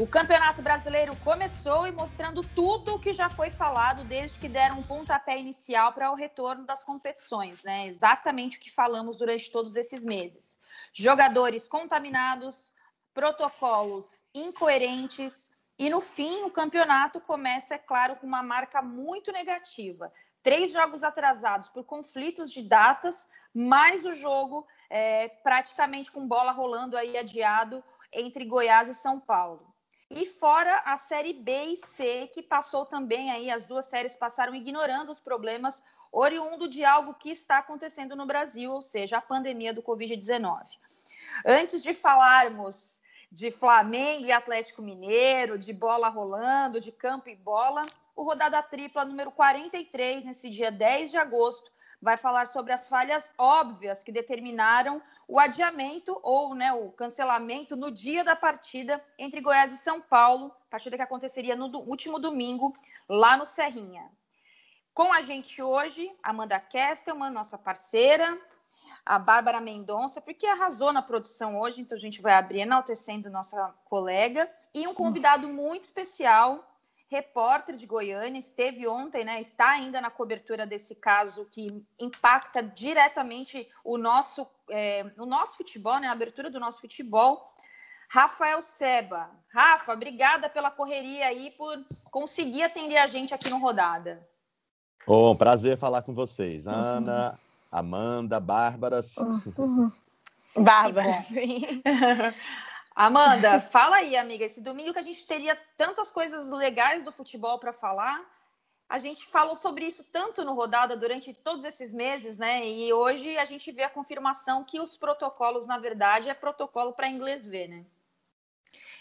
O Campeonato Brasileiro começou e mostrando tudo o que já foi falado desde que deram um pontapé inicial para o retorno das competições, né? Exatamente o que falamos durante todos esses meses. Jogadores contaminados, protocolos incoerentes e no fim o campeonato começa, é claro, com uma marca muito negativa. Três jogos atrasados por conflitos de datas, mais o jogo é, praticamente com bola rolando aí adiado entre Goiás e São Paulo. E fora a série B e C, que passou também aí, as duas séries passaram ignorando os problemas oriundo de algo que está acontecendo no Brasil, ou seja, a pandemia do Covid-19. Antes de falarmos de Flamengo e Atlético Mineiro, de bola rolando, de campo e bola, o Rodada Tripla número 43, nesse dia 10 de agosto, vai falar sobre as falhas óbvias que determinaram o adiamento ou né, o cancelamento no dia da partida entre Goiás e São Paulo, partida que aconteceria no último domingo, lá no Serrinha. Com a gente hoje, Amanda Kestelman, nossa parceira, a Bárbara Mendonça, porque arrasou na produção hoje, então a gente vai abrir enaltecendo nossa colega, e um convidado muito especial, repórter de Goiânia, esteve ontem, né, está ainda na cobertura desse caso que impacta diretamente o nosso, é, o nosso futebol, né, a abertura do nosso futebol. Rafael Seba. Rafa, obrigada pela correria aí, por conseguir atender a gente aqui no Rodada. Bom, prazer falar com vocês. Ana, Amanda, Bárbara. Uhum. Bárbara, sim. Amanda, fala aí, amiga. Esse domingo que a gente teria tantas coisas legais do futebol para falar, a gente falou sobre isso tanto no Rodada durante todos esses meses, né? E hoje a gente vê a confirmação que os protocolos, na verdade, é protocolo para inglês ver, né?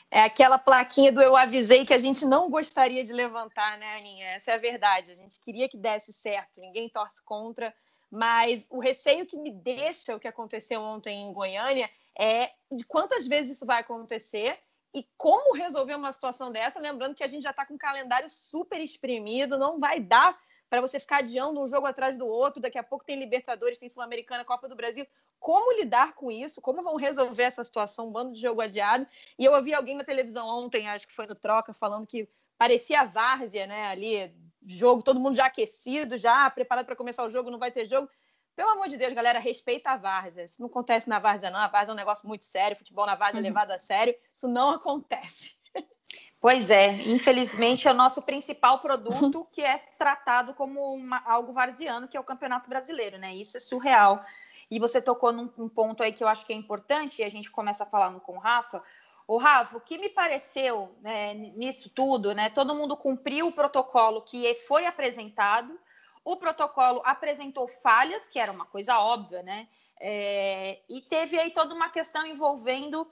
É aquela plaquinha do eu avisei que a gente não gostaria de levantar, né, Aninha? Essa é a verdade. A gente queria que desse certo, ninguém torce contra, mas o receio que me deixa o que aconteceu ontem em Goiânia é de quantas vezes isso vai acontecer e como resolver uma situação dessa, lembrando que a gente já está com um calendário super exprimido, não vai dar para você ficar adiando um jogo atrás do outro, daqui a pouco tem Libertadores, tem Sul-Americana, Copa do Brasil. Como lidar com isso? Como vão resolver essa situação, um bando de jogo adiado? E eu ouvi alguém na televisão ontem, acho que foi no Troca, falando que parecia várzea, né, ali, jogo, todo mundo já aquecido, já preparado para começar o jogo, não vai ter jogo. Pelo amor de Deus, galera, respeita a várzea. Isso não acontece na várzea, não. A várzea é um negócio muito sério. Futebol na várzea é uhum. levado a sério. Isso não acontece. Pois é, infelizmente é o nosso principal produto que é tratado como uma, algo varziano, que é o Campeonato Brasileiro, né? Isso é surreal. E você tocou num, num ponto aí que eu acho que é importante, e a gente começa falando com o Rafa. O Rafa, o que me pareceu né, nisso tudo, né? Todo mundo cumpriu o protocolo que foi apresentado, o protocolo apresentou falhas, que era uma coisa óbvia, né? É, e teve aí toda uma questão envolvendo,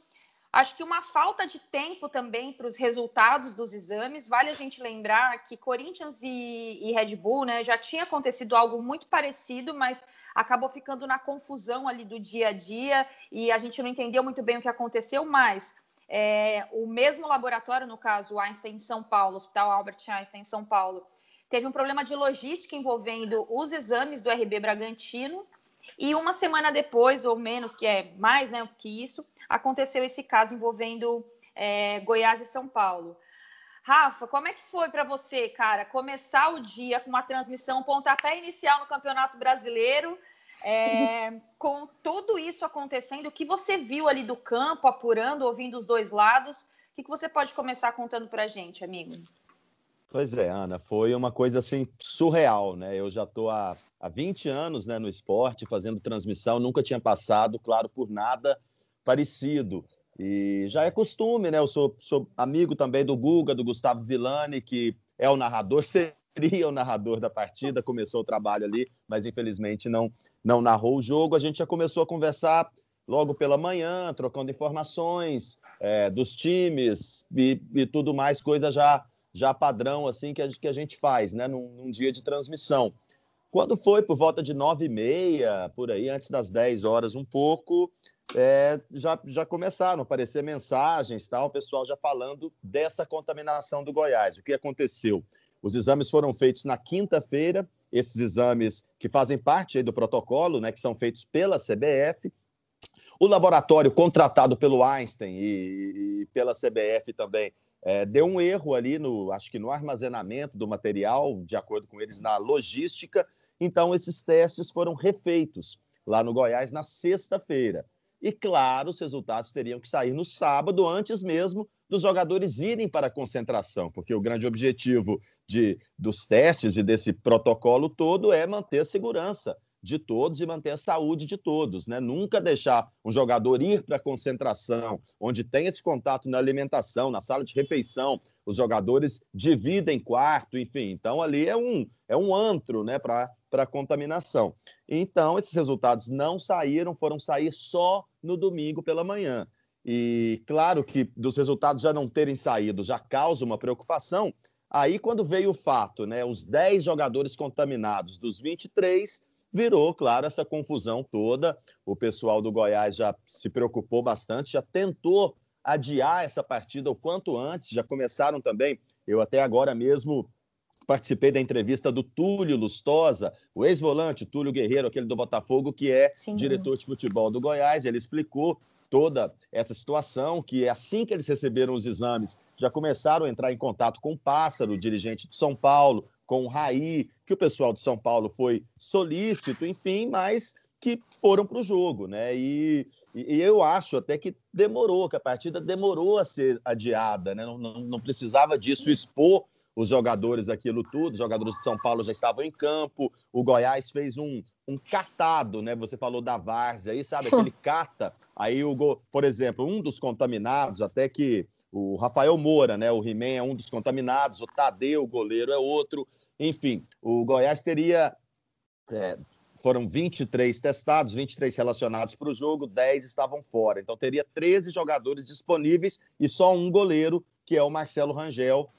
acho que uma falta de tempo também para os resultados dos exames. Vale a gente lembrar que Corinthians e, e, Red Bull, né, já tinha acontecido algo muito parecido, mas acabou ficando na confusão ali do dia a dia e a gente não entendeu muito bem o que aconteceu, mas é, o mesmo laboratório, no caso, Einstein em São Paulo, Hospital Albert Einstein em São Paulo, teve um problema de logística envolvendo os exames do RB Bragantino. E uma semana depois, ou menos, que é mais né, que isso, aconteceu esse caso envolvendo é, Goiás e São Paulo. Rafa, como é que foi para você, cara, começar o dia com uma transmissão pontapé inicial no Campeonato Brasileiro, é, com tudo isso acontecendo, o que você viu ali do campo, apurando, ouvindo os dois lados? O que, que você pode começar contando para a gente, amigo? Pois é, Ana, foi uma coisa assim surreal, né? Eu já estou há, há 20 anos né, no esporte, fazendo transmissão, nunca tinha passado, claro, por nada parecido. E já é costume, né? Eu sou, sou amigo também do Guga, do Gustavo Villani, que é o narrador, seria o narrador da partida, começou o trabalho ali, mas infelizmente não, não narrou o jogo. A gente já começou a conversar logo pela manhã, trocando informações é, dos times e, e tudo mais, coisa já já padrão assim que a, que a gente faz, né, num, num dia de transmissão. Quando foi por volta de nove e meia, por aí, antes das 10 horas um pouco, é, já, já começaram a aparecer mensagens, tal, o pessoal já falando dessa contaminação do Goiás. O que aconteceu? Os exames foram feitos na quinta-feira, esses exames que fazem parte do protocolo, né, que são feitos pela CBF. O laboratório contratado pelo Einstein e, e pela CBF também é, deu um erro ali no, acho que no armazenamento do material, de acordo com eles, na logística. Então, esses testes foram refeitos lá no Goiás na sexta-feira. E, claro, os resultados teriam que sair no sábado, antes mesmo dos jogadores irem para a concentração, porque o grande objetivo de, dos testes e desse protocolo todo é manter a segurança de todos e manter a saúde de todos, né? Nunca deixar um jogador ir para a concentração, onde tem esse contato na alimentação, na sala de refeição, os jogadores dividem quarto, enfim. Então ali é um é um antro, né, para para contaminação. Então esses resultados não saíram, foram sair só no domingo pela manhã. E claro que dos resultados já não terem saído já causa uma preocupação. Aí quando veio o fato, né, os 10 jogadores contaminados dos 23 virou, claro, essa confusão toda. O pessoal do Goiás já se preocupou bastante, já tentou adiar essa partida o quanto antes, já começaram também. Eu até agora mesmo participei da entrevista do Túlio Lustosa, o ex-volante Túlio Guerreiro, aquele do Botafogo, que é Sim. diretor de futebol do Goiás. Ele explicou toda essa situação, que é assim que eles receberam os exames, já começaram a entrar em contato com o Pássaro, dirigente de São Paulo, com o Raí, que o pessoal de São Paulo foi solícito, enfim, mas que foram para o jogo, né? E, e, eu acho até que demorou, que a partida demorou a ser adiada, né? Não, não, não precisava disso expor os jogadores aquilo tudo, os jogadores de São Paulo já estavam em campo, o Goiás fez um, um catado, né? Você falou da várzea aí, sabe? Aquele cata. Aí, o go... por exemplo, um dos contaminados, até que o Rafael Moura, né? O He-Man é um dos contaminados, o Tadeu, o goleiro, é outro. Enfim, o Goiás teria. É, foram 23 testados, 23 relacionados para o jogo, 10 estavam fora. Então teria 13 jogadores disponíveis e só um goleiro, que é o Marcelo Rangel,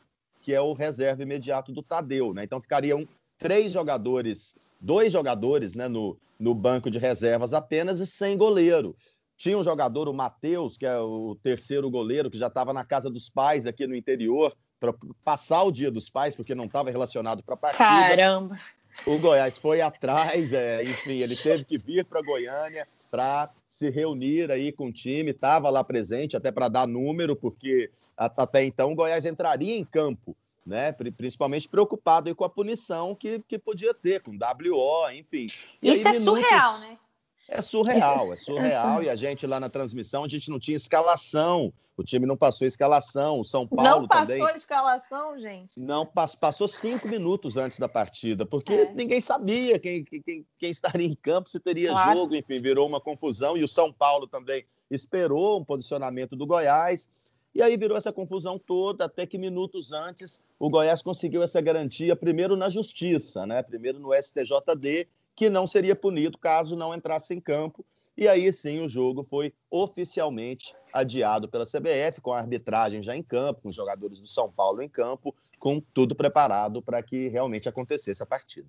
que é o reserva imediato do Tadeu. Né? Então ficariam três jogadores, dois jogadores né, no, no banco de reservas apenas e sem goleiro. Tinha um jogador, o Matheus, que é o terceiro goleiro, que já estava na casa dos pais aqui no interior, para passar o Dia dos Pais, porque não estava relacionado para a partida. Caramba! O Goiás foi atrás, é, enfim, ele teve que vir para Goiânia para se reunir aí com o time, estava lá presente até para dar número, porque até então o Goiás entraria em campo, né? Principalmente preocupado com a punição que, que podia ter, com WO, enfim. E Isso aí, é minutos... surreal, né? É surreal, é surreal. E a gente lá na transmissão, a gente não tinha escalação. O time não passou escalação. O São Paulo não passou também. escalação, gente? Não, passou cinco minutos antes da partida, porque é. ninguém sabia quem, quem, quem, estaria em campo, se teria claro. jogo, enfim, virou uma confusão. E o São Paulo também esperou um posicionamento do Goiás. E aí virou essa confusão toda, até que minutos antes o Goiás conseguiu essa garantia, primeiro na justiça, né? primeiro no STJD, que não seria punido caso não entrasse em campo. E aí sim o jogo foi oficialmente adiado pela CBF, com a arbitragem já em campo, com os jogadores do São Paulo em campo, com tudo preparado para que realmente acontecesse a partida.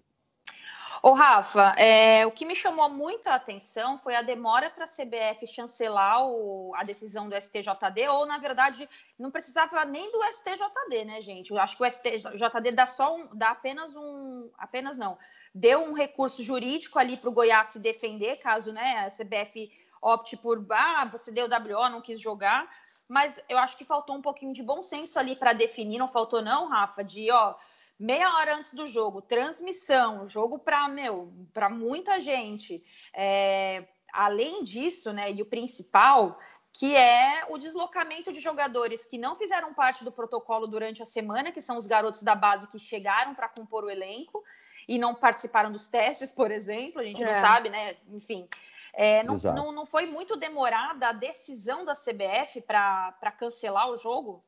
Ô, Rafa, é, o que me chamou muito a atenção foi a demora para a CBF chancelar o, a decisão do STJD, ou, na verdade, não precisava nem do STJD, né, gente? Eu acho que o STJD dá só um, dá apenas um. Apenas não. Deu um recurso jurídico ali para o Goiás se defender, caso né, a CBF opte por ah, você deu WO, não quis jogar. Mas eu acho que faltou um pouquinho de bom senso ali para definir, não faltou, não, Rafa, de ó meia hora antes do jogo, transmissão, jogo para meu, para muita gente. É, além disso, né, e o principal, que é o deslocamento de jogadores que não fizeram parte do protocolo durante a semana, que são os garotos da base que chegaram para compor o elenco e não participaram dos testes, por exemplo, a gente é. não sabe, né? Enfim. É, não, não, não foi muito demorada a decisão da CBF para cancelar o jogo?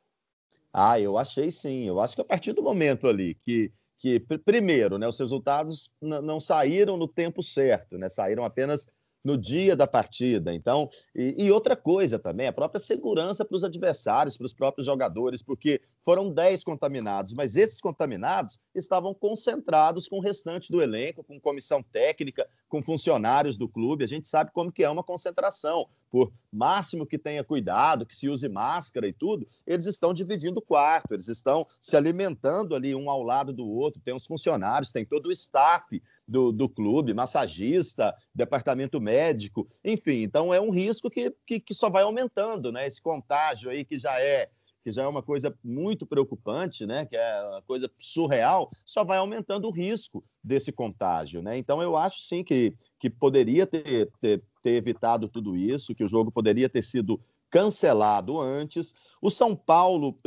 Ah, eu achei sim. Eu acho que a partir do momento ali que, que primeiro, né, os resultados não saíram no tempo certo, né, saíram apenas no dia da partida. Então, e, e outra coisa também, a própria segurança para os adversários, para os próprios jogadores, porque foram 10 contaminados, mas esses contaminados estavam concentrados com o restante do elenco, com comissão técnica, com funcionários do clube. A gente sabe como que é uma concentração. Por máximo que tenha cuidado, que se use máscara e tudo, eles estão dividindo o quarto, eles estão se alimentando ali um ao lado do outro. Tem os funcionários, tem todo o staff do, do clube, massagista, departamento médico, enfim. Então é um risco que, que, que só vai aumentando, né? Esse contágio aí que já é que já é uma coisa muito preocupante, né? Que é uma coisa surreal, só vai aumentando o risco desse contágio, né? Então eu acho sim que, que poderia ter, ter, ter evitado tudo isso, que o jogo poderia ter sido cancelado antes. O São Paulo,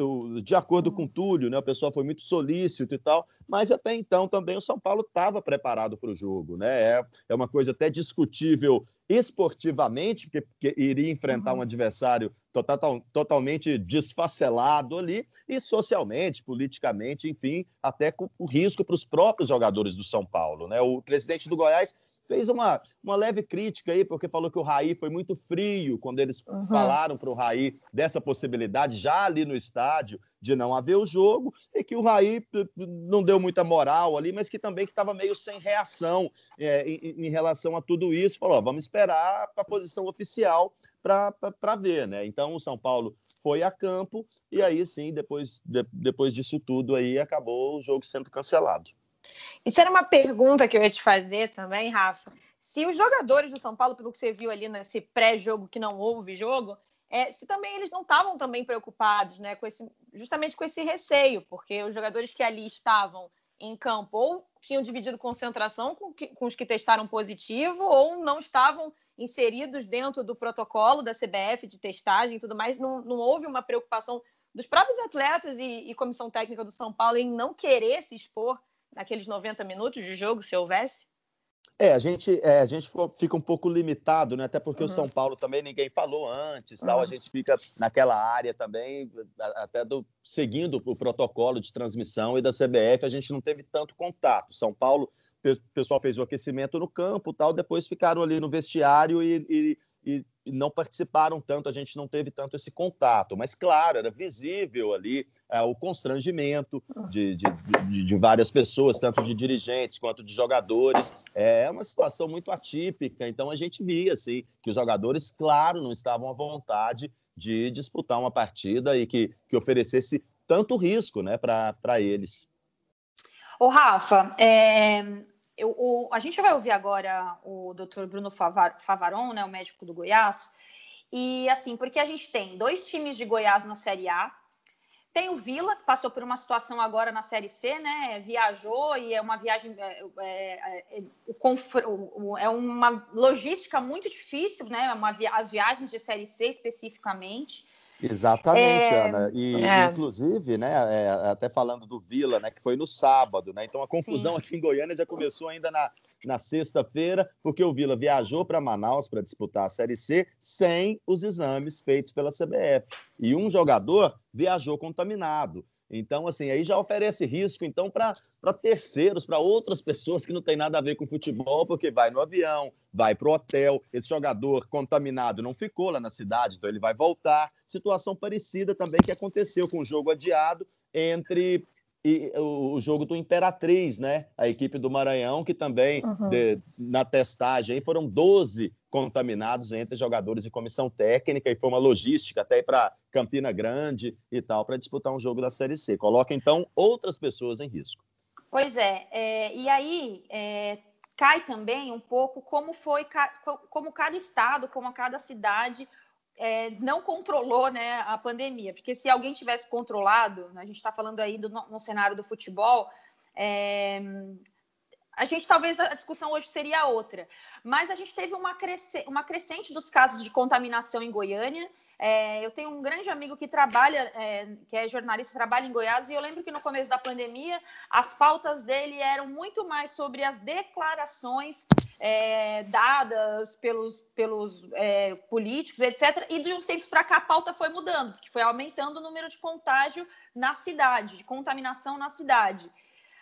de acordo com o Túlio, né, o pessoal foi muito solícito e tal, mas até então também o São Paulo estava preparado para o jogo. Né? É, é uma coisa até discutível esportivamente, porque, porque iria enfrentar uhum. um adversário total, totalmente desfacelado ali, e socialmente, politicamente, enfim, até com o risco para os próprios jogadores do São Paulo. Né? O presidente do Goiás fez uma, uma leve crítica aí, porque falou que o Raí foi muito frio quando eles uhum. falaram para o Raí dessa possibilidade, já ali no estádio, de não haver o jogo, e que o Raí não deu muita moral ali, mas que também estava meio sem reação é, em, em, relação a tudo isso. Falou: ó, vamos esperar a posição oficial para ver, né? Então o São Paulo foi a campo, e aí sim, depois, de, depois disso tudo aí, acabou o jogo sendo cancelado. Isso era uma pergunta que eu ia te fazer também, Rafa. Se os jogadores do São Paulo, pelo que você viu ali nesse pré-jogo que não houve jogo, é, se também eles não estavam também preocupados, né, com esse, justamente com esse receio, porque os jogadores que ali estavam em campo ou tinham dividido concentração com, que, com os que testaram positivo ou não estavam inseridos dentro do protocolo da CBF de testagem e tudo mais, não, não houve uma preocupação dos próprios atletas e, e comissão técnica do São Paulo em não querer se expor naqueles 90 minutos de jogo, se houvesse? É, a gente, é, a gente fica um pouco limitado, né? Até porque uhum. o São Paulo também ninguém falou antes, tal. Uhum. A gente fica naquela área também, até do, seguindo o protocolo de transmissão e da CBF, a gente não teve tanto contato. São Paulo, o pessoal fez o aquecimento no campo, tal. Depois ficaram ali no vestiário e, e e não participaram tanto, a gente não teve tanto esse contato. Mas, claro, era visível ali é, o constrangimento de, de, de, de, várias pessoas, tanto de dirigentes quanto de jogadores. É uma situação muito atípica, então a gente via assim, que os jogadores, claro, não estavam à vontade de disputar uma partida e que, que oferecesse tanto risco né, para eles. Ô, Rafa, é, eu, o, a gente vai ouvir agora o Dr. Bruno Favar, Favaron, né, o médico do Goiás, e assim, porque a gente tem dois times de Goiás na Série A, tem o Vila, que passou por uma situação agora na Série C, né? Viajou e é uma viagem. É, é, é, é uma logística muito difícil, né? Uma, as viagens de Série C especificamente. Exatamente, é... Ana. E, é. inclusive, né, é, até falando do Vila, né, que foi no sábado, né? Então a confusão Sim. aqui em Goiânia já começou ainda na, na sexta-feira, porque o Vila viajou para Manaus para disputar a Série C sem os exames feitos pela CBF. E um jogador viajou contaminado. Então, assim, aí já oferece risco, então, para terceiros, para outras pessoas que não tem nada a ver com futebol, porque vai no avião, vai para o hotel, esse jogador contaminado não ficou lá na cidade, então ele vai voltar. Situação parecida também que aconteceu com o jogo adiado entre e o, jogo do Imperatriz, né? A equipe do Maranhão, que também uhum. de, na testagem foram 12 contaminados entre jogadores e comissão técnica, e foi uma logística até para Campina Grande e tal, para disputar um jogo da Série C. Coloca, então, outras pessoas em risco. Pois é, é e aí é, cai também um pouco como foi, como cada estado, como cada cidade é, não controlou né, a pandemia, porque se alguém tivesse controlado, né, a gente está falando aí do, no cenário do futebol, é, a gente talvez a discussão hoje seria outra, mas a gente teve uma, cresce, uma crescente dos casos de contaminação em Goiânia é, eu tenho um grande amigo que trabalha, é, que é jornalista, trabalha em Goiás, e eu lembro que no começo da pandemia as pautas dele eram muito mais sobre as declarações é, dadas pelos, pelos é, políticos, etc. E de uns tempos para cá a pauta foi mudando, porque foi aumentando o número de contágio na cidade, de contaminação na cidade.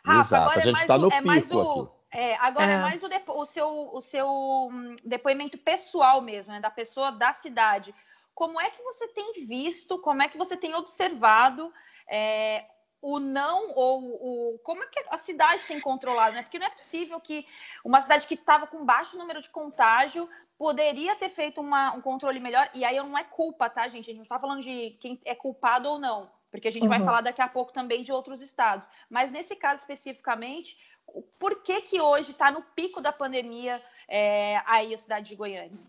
Rafa, Exato. agora é mais, tá o, é mais o. É, agora é, é mais o, depo, o, seu, o seu hum, depoimento pessoal mesmo, né, da pessoa da cidade. Como é que você tem visto, como é que você tem observado é, o não ou o como é que a cidade tem controlado, né? Porque não é possível que uma cidade que estava com baixo número de contágio poderia ter feito uma, um controle melhor. E aí não é culpa, tá, gente? A gente não está falando de quem é culpado ou não, porque a gente uhum. vai falar daqui a pouco também de outros estados. Mas nesse caso especificamente, por que que hoje está no pico da pandemia é, aí a cidade de Goiânia?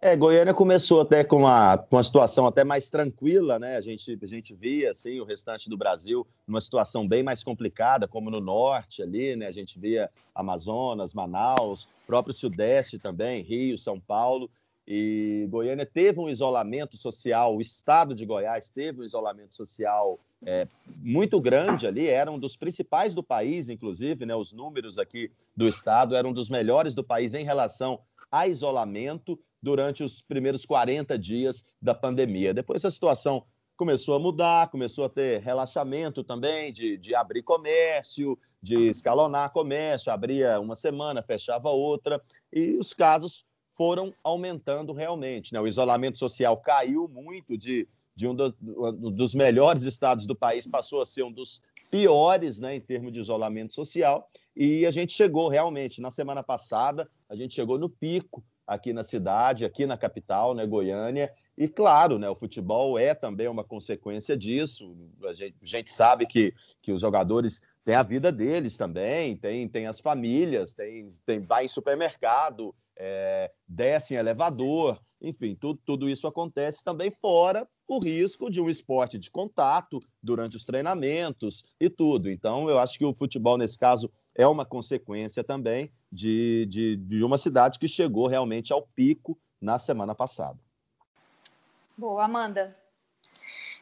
É, Goiânia começou até com uma, com uma situação até mais tranquila, né? A gente, a gente via assim, o restante do Brasil numa situação bem mais complicada, como no norte ali, né? A gente via Amazonas, Manaus, próprio Sudeste também, Rio, São Paulo. E Goiânia teve um isolamento social, o estado de Goiás teve um isolamento social é, muito grande ali, era um dos principais do país, inclusive, né? Os números aqui do estado eram dos melhores do país em relação a isolamento durante os primeiros 40 dias da pandemia. Depois a situação começou a mudar, começou a ter relaxamento também de, de abrir comércio, de escalonar comércio, abria uma semana, fechava outra, e os casos foram aumentando realmente. Né? O isolamento social caiu muito de, de um, do, um dos melhores estados do país, passou a ser um dos piores né, em termos de isolamento social, e a gente chegou realmente, na semana passada, a gente chegou no pico aqui na cidade, aqui na capital, né, Goiânia. E claro, né, o futebol é também uma consequência disso. A gente, a gente sabe que, que os jogadores têm a vida deles também, tem, tem as famílias, tem, tem vai em supermercado, é, desce em elevador, enfim, tudo, tudo isso acontece também fora o risco de um esporte de contato durante os treinamentos e tudo. Então, eu acho que o futebol, nesse caso, é uma consequência também de, de, de uma cidade que chegou realmente ao pico na semana passada. Boa, Amanda.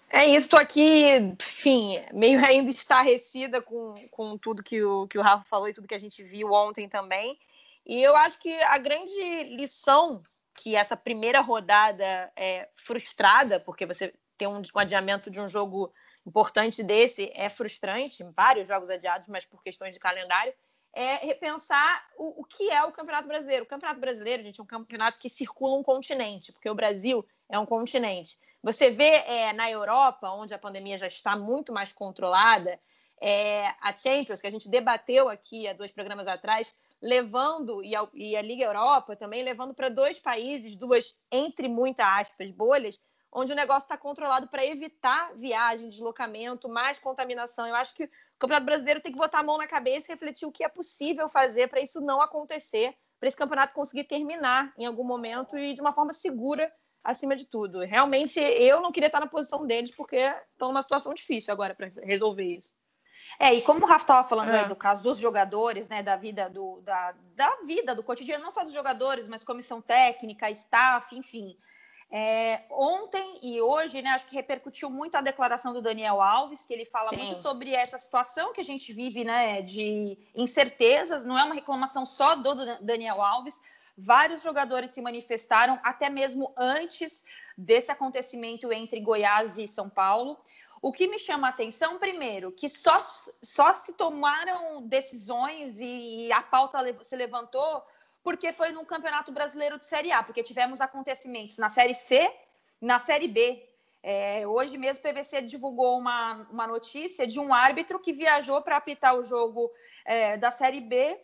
É isso, estou aqui, enfim, meio ainda estarrecida com, com tudo que o, que o Rafa falou e tudo que a gente viu ontem também. E eu acho que a grande lição que essa primeira rodada é frustrada, porque você tem um, um adiamento de um jogo importante desse é frustrante, vários jogos adiados, mas por questões de calendário, é repensar o, o, que é o Campeonato Brasileiro. O Campeonato Brasileiro, gente, é um campeonato que circula um continente, porque o Brasil é um continente. Você vê é, na Europa, onde a pandemia já está muito mais controlada, é, a Champions, que a gente debateu aqui há dois programas atrás, levando, e a, e a Liga Europa também, levando para dois países, duas, entre muitas aspas, bolhas, onde o negócio está controlado para evitar viagem, deslocamento, mais contaminação. Eu acho que o Campeonato Brasileiro tem que botar a mão na cabeça e refletir o que é possível fazer para isso não acontecer, para esse campeonato conseguir terminar em algum momento e de uma forma segura acima de tudo. Realmente, eu não queria estar na posição deles porque estão numa situação difícil agora para resolver isso. É, e como o Rafa estava falando é. aí do caso dos jogadores, né, da vida do, da, da vida, do cotidiano, não só dos jogadores, mas comissão técnica, staff, enfim. É, ontem e hoje, né, acho que repercutiu muito a declaração do Daniel Alves, que ele fala Sim. muito sobre essa situação que a gente vive, né, de incertezas. Não é uma reclamação só do Daniel Alves. Vários jogadores se manifestaram até mesmo antes desse acontecimento entre Goiás e São Paulo. O que me chama a atenção, primeiro, que só, só se tomaram decisões e a pauta se levantou porque foi no Campeonato Brasileiro de Série A, porque tivemos acontecimentos na Série C, na Série B. É, hoje mesmo o PVC divulgou uma, uma notícia de um árbitro que viajou para apitar o jogo é, da Série B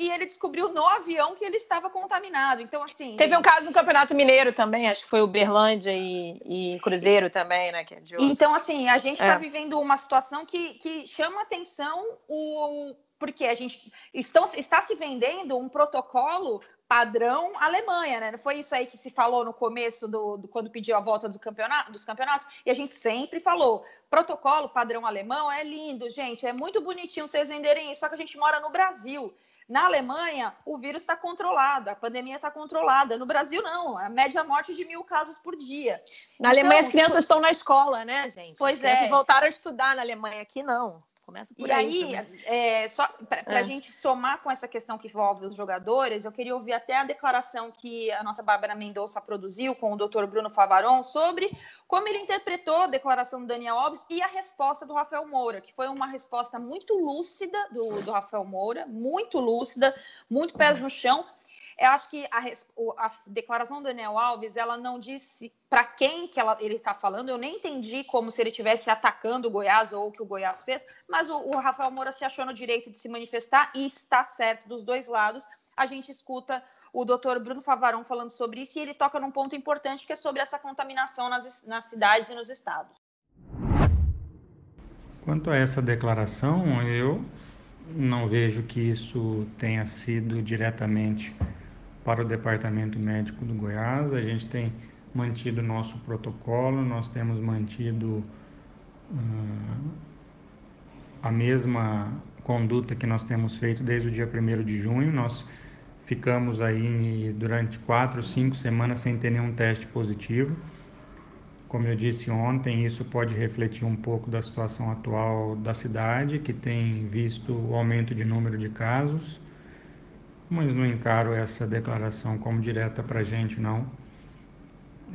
e ele descobriu no avião que ele estava contaminado. Então, assim. Teve um caso no Campeonato Mineiro também, acho que foi o Berlândia e, e Cruzeiro também, né? É então, assim, a gente está é. vivendo uma situação que, que chama atenção o, porque a gente estão, está se vendendo um protocolo padrão Alemanha, né? Não foi isso aí que se falou no começo do, do, quando pediu a volta do campeonato, dos campeonatos, e a gente sempre falou: protocolo padrão alemão é lindo, gente, é muito bonitinho vocês venderem isso, só que a gente mora no Brasil. Na Alemanha, o vírus está controlado, a pandemia está controlada. No Brasil, não. A média morte de mil casos por dia. Na então, Alemanha, as crianças estão na escola, né, gente? Pois é. voltaram a estudar na Alemanha, aqui não. Começa por e aí, aí é, só para a é. gente somar com essa questão que envolve os jogadores, eu queria ouvir até a declaração que a nossa Bárbara Mendonça produziu com o doutor Bruno Favaron sobre como ele interpretou a declaração do Daniel Alves e a resposta do Rafael Moura, que foi uma resposta muito lúcida do, do Rafael Moura, muito lúcida, muito pés no chão. Eu acho que a, a, declaração do Daniel Alves, ela não disse para quem que ela, ele está falando. Eu nem entendi como se ele estivesse atacando o Goiás ou o que o Goiás fez, mas o, o Rafael Moura se achou no direito de se manifestar e está certo dos dois lados. A gente escuta o doutor Bruno Favarão falando sobre isso e ele toca num ponto importante que é sobre essa contaminação nas, nas cidades e nos estados. Quanto a essa declaração, eu não vejo que isso tenha sido diretamente para o Departamento Médico do Goiás. A gente tem mantido nosso protocolo, nós temos mantido uh, a mesma conduta que nós temos feito desde o dia 1 de junho. Nós ficamos aí durante quatro, cinco semanas sem ter nenhum teste positivo. Como eu disse ontem, isso pode refletir um pouco da situação atual da cidade, que tem visto o aumento de número de casos, mas não encaro essa declaração como direta para a gente, não.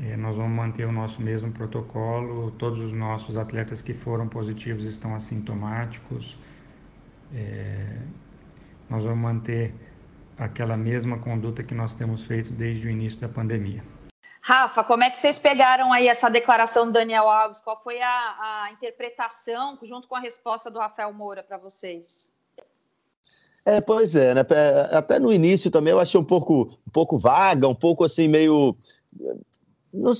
É, nós vamos manter o nosso mesmo protocolo, todos os nossos atletas que foram positivos estão assintomáticos. É, nós vamos manter aquela mesma conduta que nós temos feito desde o início da pandemia. Rafa, como é que vocês pegaram aí essa declaração do Daniel Alves? Qual foi a, a interpretação junto com a resposta do Rafael Moura para vocês? É, pois é, né? Até no início também eu achei um pouco, um pouco vaga, um pouco assim, meio,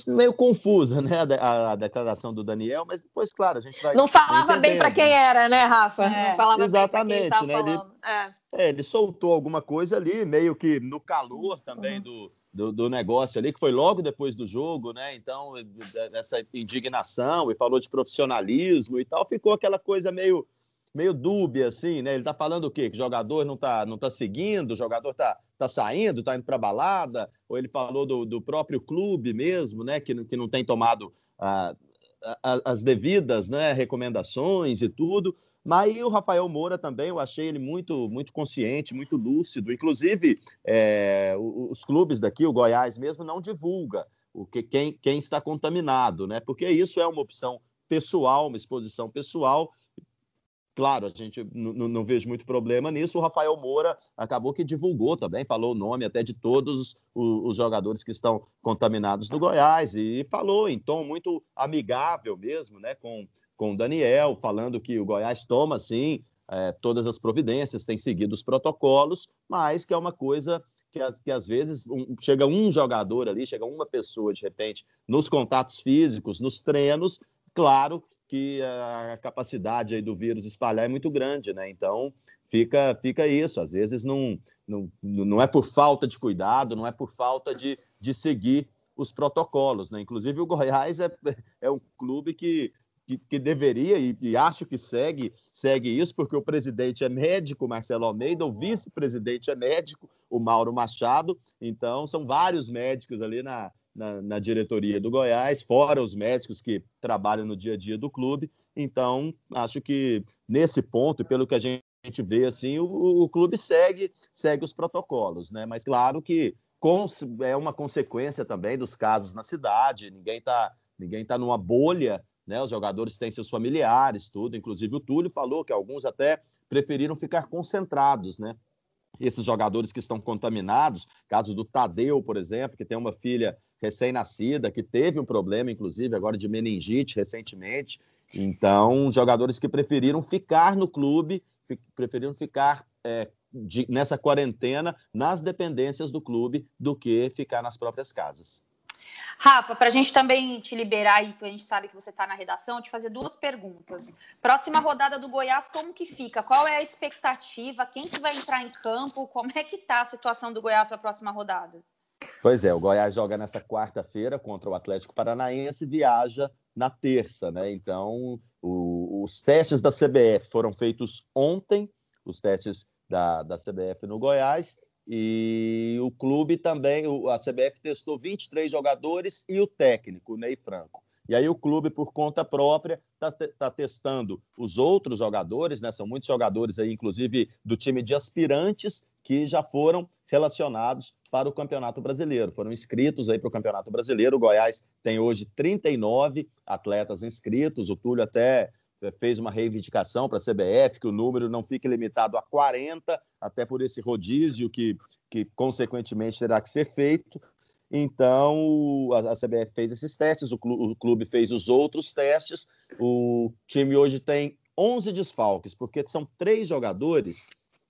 meio confusa, né? A, a declaração do Daniel, mas depois, claro, a gente vai. Não falava bem para quem era, né, Rafa? É, Não falava exatamente, bem né? Ele, é. é. ele soltou alguma coisa ali, meio que no calor também uhum. do do, do, negócio ali, que foi logo depois do jogo, né? Então, essa indignação, e falou de profissionalismo e tal, ficou aquela coisa meio, meio dúbia, assim, né? Ele tá falando o quê? Que o jogador não tá, não tá seguindo, o jogador tá, tá saindo, tá indo para balada, ou ele falou do, do próprio clube mesmo, né? Que, que não tem tomado ah, as devidas né, recomendações e tudo. Mas o Rafael Moura também, eu achei ele muito, muito consciente, muito lúcido. Inclusive, é, os clubes daqui, o Goiás mesmo, não divulga o que, quem, quem está contaminado, né? Porque isso é uma opção pessoal, uma exposição pessoal, Claro, a gente não vejo muito problema nisso. O Rafael Moura acabou que divulgou também, falou o nome até de todos os, jogadores que estão contaminados do Goiás e falou em tom muito amigável mesmo, né, com, com o Daniel, falando que o Goiás toma, sim, é, todas as providências, tem seguido os protocolos, mas que é uma coisa que, que às vezes um, chega um jogador ali, chega uma pessoa de repente nos contatos físicos, nos treinos, claro que a capacidade aí do vírus espalhar é muito grande, né? Então fica, fica isso. Às vezes não, não, não é por falta de cuidado, não é por falta de, de seguir os protocolos, né? Inclusive o Goiás é, é um clube que, que, que deveria e, e, acho que segue segue isso porque o presidente é médico, Marcelo Almeida, o vice-presidente é médico, o Mauro Machado. Então são vários médicos ali na na, na, diretoria do Goiás, fora os médicos que trabalham no dia a dia do clube. Então, acho que nesse ponto, pelo que a gente vê, assim, o, o clube segue, segue os protocolos, né? Mas claro que com, é uma consequência também dos casos na cidade, ninguém está ninguém tá numa bolha, né? Os jogadores têm seus familiares, tudo. Inclusive o Túlio falou que alguns até preferiram ficar concentrados, né? Esses jogadores que estão contaminados, caso do Tadeu, por exemplo, que tem uma filha recém-nascida, que teve um problema, inclusive, agora de meningite recentemente. Então, jogadores que preferiram ficar no clube, preferiram ficar é, de, nessa quarentena nas dependências do clube do que ficar nas próprias casas. Rafa, para a gente também te liberar e a gente sabe que você está na redação, te fazer duas perguntas. Próxima rodada do Goiás, como que fica? Qual é a expectativa? Quem que vai entrar em campo? Como é que está a situação do Goiás para a próxima rodada? Pois é, o Goiás joga nessa quarta-feira contra o Atlético Paranaense e viaja na terça, né? Então, o, os testes da CBF foram feitos ontem, os testes da, da CBF no Goiás, e o clube também, a CBF testou 23 jogadores e o técnico, o Ney Franco. E aí o clube, por conta própria, está tá testando os outros jogadores, né? São muitos jogadores aí, inclusive do time de aspirantes, que já foram relacionados para o Campeonato Brasileiro. Foram inscritos aí para o Campeonato Brasileiro. O Goiás tem hoje 39 atletas inscritos. O Túlio até eh, fez uma reivindicação para a CBF que o número não fique limitado a 40, até por esse rodízio que, que consequentemente terá que ser feito. Então, a, CBF fez esses testes, o clube, o clube fez os outros testes. O time hoje tem 11 desfalques, porque são três jogadores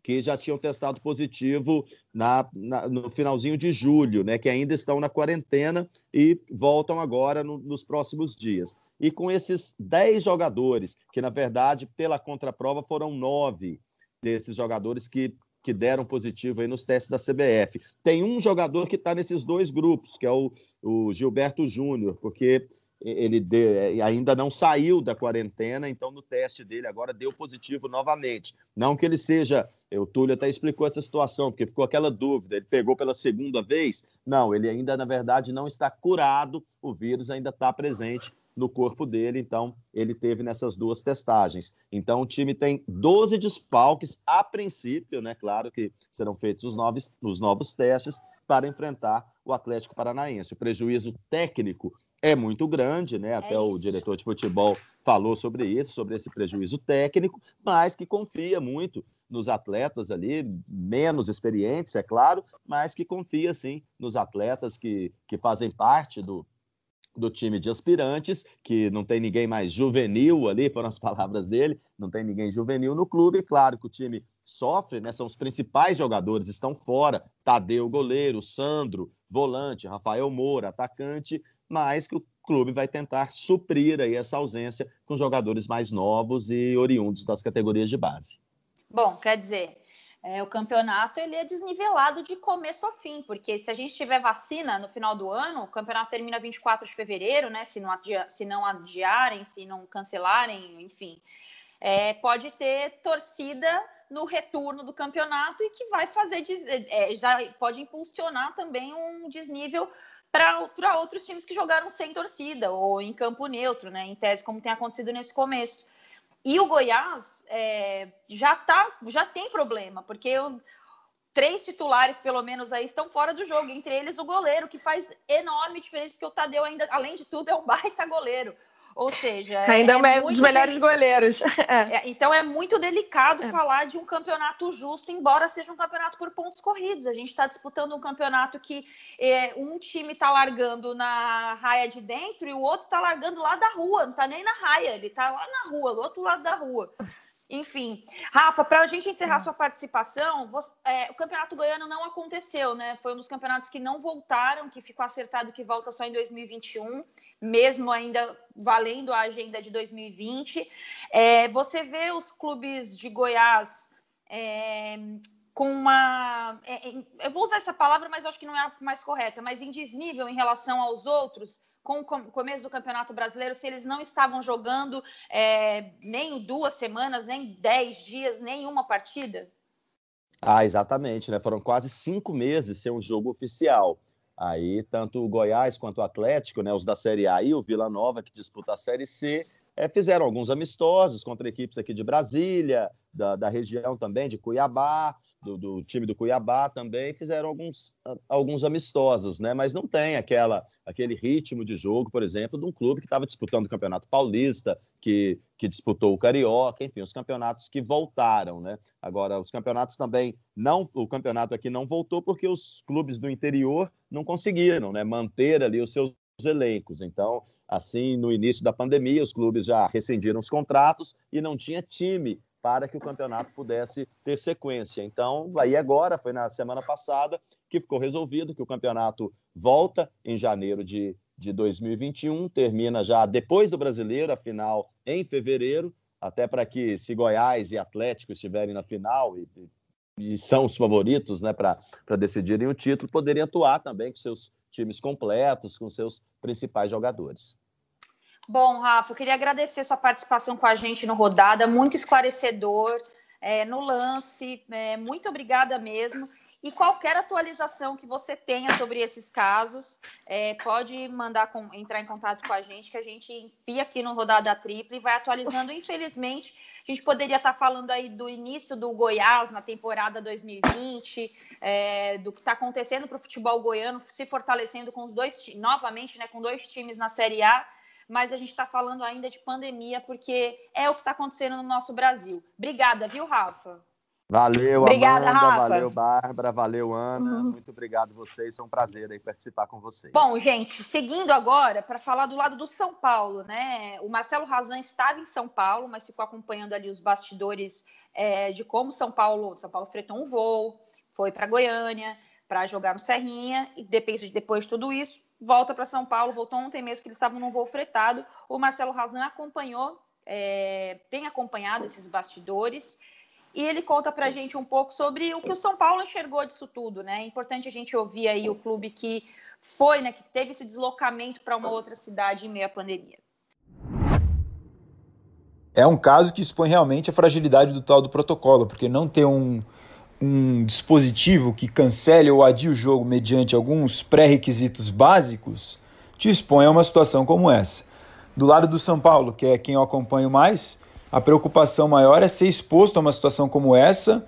que já tinham testado positivo na, na, no finalzinho de julho, né, que ainda estão na quarentena e voltam agora no, nos próximos dias. E com esses 10 jogadores, que na verdade, pela contraprova, foram nove desses jogadores que que deram positivo aí nos testes da CBF. Tem um jogador que está nesses dois grupos, que é o, o Gilberto Júnior, porque ele de, ainda não saiu da quarentena, então no teste dele agora deu positivo novamente. Não que ele seja, o Túlio até explicou essa situação, porque ficou aquela dúvida, ele pegou pela segunda vez? Não, ele ainda, na verdade, não está curado, o vírus ainda está presente no corpo dele, então ele teve nessas duas testagens. Então o time tem 12 desfalques, a princípio, né? Claro que serão feitos os novos, os novos testes para enfrentar o Atlético Paranaense. O prejuízo técnico é muito grande, né? Até é o diretor de futebol falou sobre isso, sobre esse prejuízo técnico, mas que confia muito nos atletas ali, menos experientes, é claro, mas que confia sim nos atletas que, que fazem parte do, do time de aspirantes, que não tem ninguém mais juvenil ali, foram as palavras dele, não tem ninguém juvenil no clube. Claro que o time sofre, né? São os principais jogadores, estão fora. Tadeu, goleiro, Sandro, volante, Rafael Moura, atacante, mas que o clube vai tentar suprir aí essa ausência com jogadores mais novos e oriundos das categorias de base. Bom, quer dizer, é, o campeonato ele é desnivelado de começo a fim, porque se a gente tiver vacina no final do ano, o campeonato termina 24 de fevereiro, né? Se não, adia, se não adiarem, se não cancelarem, enfim, é, pode ter torcida no retorno do campeonato e que vai fazer, é, já pode impulsionar também um desnível para outros times que jogaram sem torcida ou em campo neutro, né? Em tese, como tem acontecido nesse começo. E o Goiás é, já tá, já tem problema, porque eu, três titulares, pelo menos, aí estão fora do jogo, entre eles o goleiro, que faz enorme diferença, porque o Tadeu ainda, além de tudo, é um baita goleiro. Ou seja, ainda é, é um dos melhores goleiros. É. É, então é muito delicado é. falar de um campeonato justo, embora seja um campeonato por pontos corridos. A gente está disputando um campeonato que é, um time está largando na raia de dentro e o outro está largando lá da rua, não está nem na raia, ele está lá na rua, do outro lado da rua. Enfim, Rafa, para a gente encerrar hum. sua participação, você, é, o Campeonato Goiano não aconteceu, né? Foi um dos campeonatos que não voltaram, que ficou acertado que volta só em 2021, mesmo ainda valendo a agenda de 2020. É, você vê os clubes de Goiás é, com uma. É, é, eu vou usar essa palavra, mas acho que não é a mais correta, mas em desnível em relação aos outros com o começo do Campeonato Brasileiro, se eles não estavam jogando é, nem duas semanas, nem dez dias, nenhuma partida? Ah, exatamente, né? Foram quase cinco meses sem um jogo oficial. Aí, tanto o Goiás quanto o Atlético, né, os da Série A e o Vila Nova, que disputa a Série C, é, fizeram alguns amistosos contra equipes aqui de Brasília, da, da região também, de Cuiabá, do, do, time do Cuiabá também, fizeram alguns, alguns amistosos, né? Mas não tem aquela, aquele ritmo de jogo, por exemplo, de um clube que estava disputando o Campeonato Paulista, que, que disputou o Carioca, enfim, os campeonatos que voltaram, né? Agora, os campeonatos também não, o campeonato aqui não voltou porque os clubes do interior não conseguiram, né? Manter ali os seus elencos. Então, assim, no início da pandemia, os clubes já rescindiram os contratos e não tinha time para que o campeonato pudesse ter sequência. Então, aí agora, foi na semana passada, que ficou resolvido que o campeonato volta em janeiro de, de 2021, termina já depois do brasileiro, a final em fevereiro, até para que, se Goiás e Atlético estiverem na final e, e são os favoritos né, para decidirem o título, poderem atuar também com seus times completos, com seus principais jogadores. Bom, Rafa, eu queria agradecer sua participação com a gente no Rodada, muito esclarecedor é, no lance, é, muito obrigada mesmo. E qualquer atualização que você tenha sobre esses casos, é, pode mandar com, entrar em contato com a gente, que a gente enfia aqui no Rodada Tripla e vai atualizando. Infelizmente, a gente poderia estar falando aí do início do Goiás na temporada 2020, é, do que está acontecendo para o futebol goiano, se fortalecendo com os dois novamente, né, com dois times na Série A mas a gente está falando ainda de pandemia, porque é o que está acontecendo no nosso Brasil. Obrigada, viu, Rafa? Valeu, Obrigada, Amanda, Rafa. valeu, Bárbara, valeu, Ana. Uhum. Muito obrigado vocês, foi um prazer aí participar com vocês. Bom, gente, seguindo agora para falar do lado do São Paulo, né? O Marcelo Razan estava em São Paulo, mas ficou acompanhando ali os bastidores é, de como São Paulo, São Paulo fretou um voo, foi para Goiânia para jogar no Serrinha e depois, depois de tudo isso volta para São Paulo, voltou ontem mesmo, que eles estavam num voo fretado. O Marcelo Razan acompanhou, é, tem acompanhado esses bastidores. E ele conta para a gente um pouco sobre o que o São Paulo enxergou disso tudo, né? É importante a gente ouvir aí o clube que foi, né, que teve esse deslocamento para uma outra cidade em meio à pandemia. É um caso que expõe realmente a fragilidade do tal do protocolo, porque não ter um, um dispositivo que cancele ou adie o jogo mediante alguns pré-requisitos básicos te expõe a uma situação como essa. Do lado do São Paulo, que é quem eu acompanho mais, a preocupação maior é ser exposto a uma situação como essa.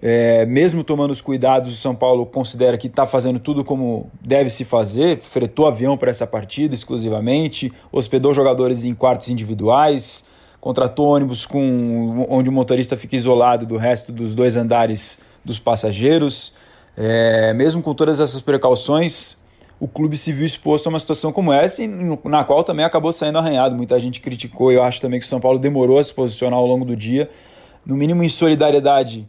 É, mesmo tomando os cuidados, o São Paulo considera que está fazendo tudo como deve se fazer, fretou avião para essa partida exclusivamente, hospedou jogadores em quartos individuais, contratou ônibus com, onde o motorista fica isolado do resto dos dois andares dos passageiros. É, mesmo com todas essas precauções, o clube se viu exposto a uma situação como essa, na qual também acabou saindo arranhado. Muita gente criticou, eu acho também que o São Paulo demorou a se posicionar ao longo do dia, no mínimo em solidariedade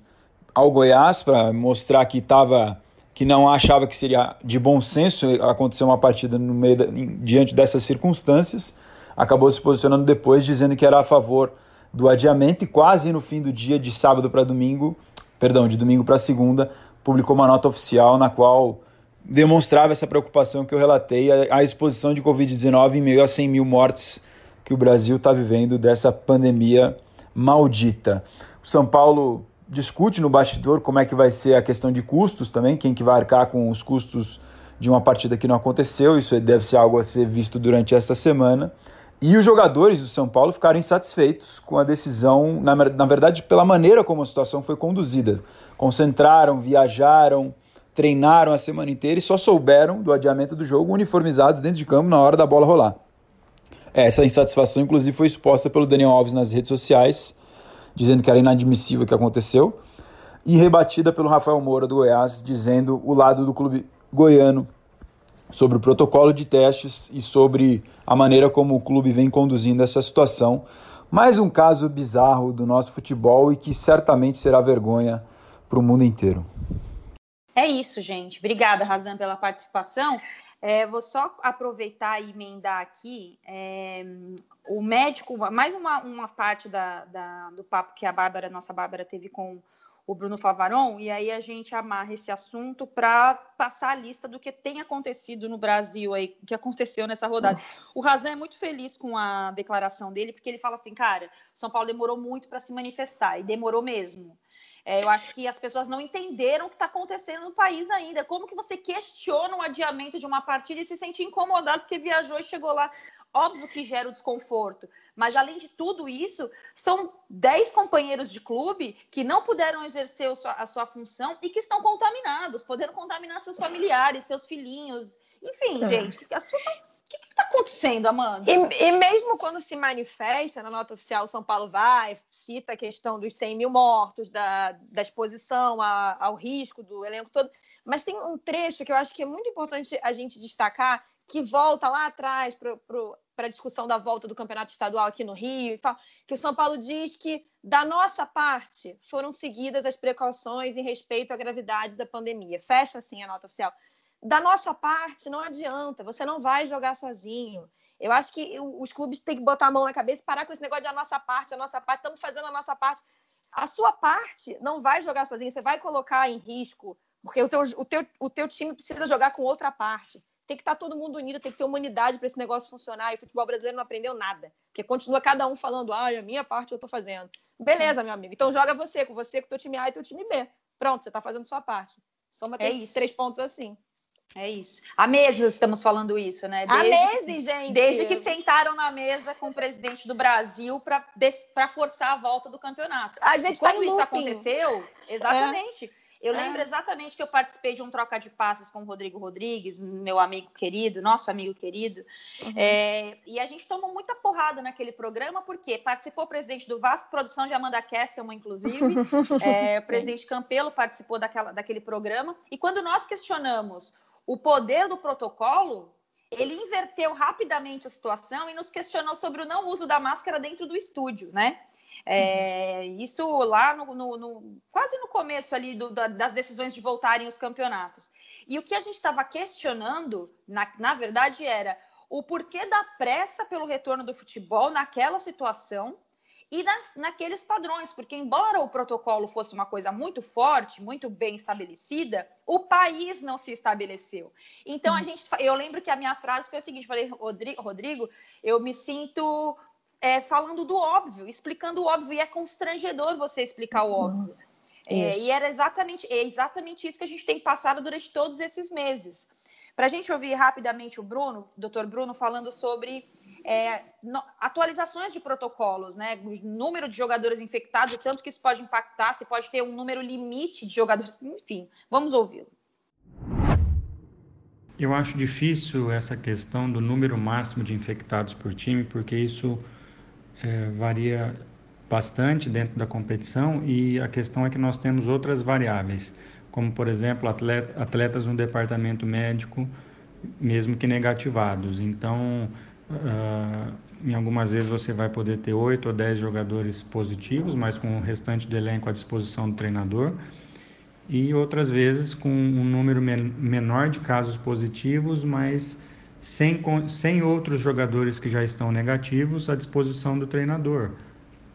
ao Goiás, para mostrar que estava que não achava que seria de bom senso acontecer uma partida no meio da, diante dessas circunstâncias acabou se posicionando depois, dizendo que era a favor do adiamento e quase no fim do dia, de sábado para domingo, perdão, de domingo para segunda, publicou uma nota oficial na qual demonstrava essa preocupação que eu relatei, a, a exposição de Covid-19 em meio a 100 mil mortes que o Brasil está vivendo dessa pandemia maldita. O São Paulo discute no bastidor como é que vai ser a questão de custos também, quem que vai arcar com os custos de uma partida que não aconteceu, isso deve ser algo a ser visto durante esta semana. E os jogadores do São Paulo ficaram insatisfeitos com a decisão, na, na verdade, pela maneira como a situação foi conduzida. Concentraram, viajaram, treinaram a semana inteira e só souberam do adiamento do jogo uniformizados dentro de campo na hora da bola rolar. Essa insatisfação, inclusive, foi exposta pelo Daniel Alves nas redes sociais, dizendo que era inadmissível o que aconteceu, e rebatida pelo Rafael Moura do Goiás, dizendo o lado do clube goiano sobre o protocolo de testes e sobre a maneira como o clube vem conduzindo essa situação. Mais um caso bizarro do nosso futebol e que certamente será vergonha para o mundo inteiro. É isso, gente. Obrigada, Razan, pela participação. É, vou só aproveitar e emendar aqui é, o médico, mais uma, uma parte da, da, do papo que a Bárbara, nossa Bárbara, teve com o Bruno Favaron, e aí a gente amarra esse assunto para passar a lista do que tem acontecido no Brasil aí, que aconteceu nessa rodada. O Razan é muito feliz com a declaração dele, porque ele fala assim, cara, São Paulo demorou muito para se manifestar, e demorou mesmo. É, eu acho que as pessoas não entenderam o que está acontecendo no país ainda. Como que você questiona o adiamento de uma partida e se sente incomodado porque viajou e chegou lá? Óbvio que gera o desconforto, mas além de tudo isso, são 10 companheiros de clube que não puderam exercer a sua função e que estão contaminados, podendo contaminar seus familiares, seus filhinhos. Enfim, gente, as pessoas estão que está acontecendo, Amanda? E, e, mesmo quando se manifesta na nota oficial, São Paulo vai, cita a questão dos 100 mil mortos, da, da exposição a, ao risco do elenco todo, mas tem um trecho que eu acho que é muito importante a gente destacar, que volta lá atrás para a discussão da volta do campeonato estadual aqui no Rio, que o São Paulo diz que, da nossa parte, foram seguidas as precauções em respeito à gravidade da pandemia. Fecha assim a nota oficial. Da nossa parte, não adianta, você não vai jogar sozinho. Eu acho que os clubes têm que botar a mão na cabeça e parar com esse negócio de a nossa parte, a nossa parte, estamos fazendo a nossa parte. A sua parte não vai jogar sozinho, você vai colocar em risco, porque o teu, o teu, o teu time precisa jogar com outra parte tem que estar tá todo mundo unido, tem que ter humanidade para esse negócio funcionar. E o futebol brasileiro não aprendeu nada, porque continua cada um falando, ah, a minha parte eu estou fazendo. Beleza, meu amigo. Então joga você, com você, com o teu time A e teu time B. Pronto, você está fazendo sua parte. Soma é três, três pontos assim. É isso. Há meses estamos falando isso, né? Desde, Há meses, gente. Desde que sentaram na mesa com o presidente do Brasil para forçar a volta do campeonato. A gente tá Quando isso aconteceu, exatamente. É eu é. lembro exatamente que eu participei de um troca de passes com o Rodrigo Rodrigues, meu amigo querido, nosso amigo querido, uhum. é, e a gente tomou muita porrada naquele programa, porque participou o presidente do Vasco, produção de Amanda Kestelman, inclusive, é, o presidente Campelo participou daquela, daquele programa, e quando nós questionamos o poder do protocolo, ele inverteu rapidamente a situação e nos questionou sobre o não uso da máscara dentro do estúdio, né? É, isso lá no, no, no, quase no começo ali do, das decisões de voltarem os campeonatos. E o que a gente estava questionando, na, na verdade, era o porquê da pressa pelo retorno do futebol naquela situação e nas, naqueles padrões, porque embora o protocolo fosse uma coisa muito forte, muito bem estabelecida, o país não se estabeleceu. Então a uhum. gente, eu lembro que a minha frase foi a seguinte: falei, Rodrigo, eu me sinto é, falando do óbvio, explicando o óbvio, e é constrangedor você explicar o uhum. óbvio. É, e era exatamente, é exatamente isso que a gente tem passado durante todos esses meses. Para a gente ouvir rapidamente o Bruno, o doutor Bruno, falando sobre é, no, atualizações de protocolos, né? O número de jogadores infectados, tanto que isso pode impactar, se pode ter um número limite de jogadores, enfim, vamos ouvi-lo. Eu acho difícil essa questão do número máximo de infectados por time, porque isso é, varia bastante dentro da competição e a questão é que nós temos outras variáveis como por exemplo atletas no departamento médico, mesmo que negativados. Então, uh, em algumas vezes você vai poder ter 8 ou 10 jogadores positivos, mas com o restante do elenco à disposição do treinador. E outras vezes com um número men menor de casos positivos, mas sem, sem outros jogadores que já estão negativos à disposição do treinador,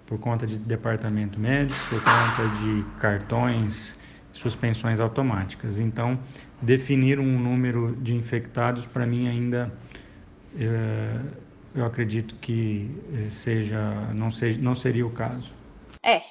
por conta de departamento médico, por conta de cartões suspensões automáticas. Então, definir um número de infectados, para mim, ainda é, eu acredito que eh, seja não, seja, não seria o caso. É.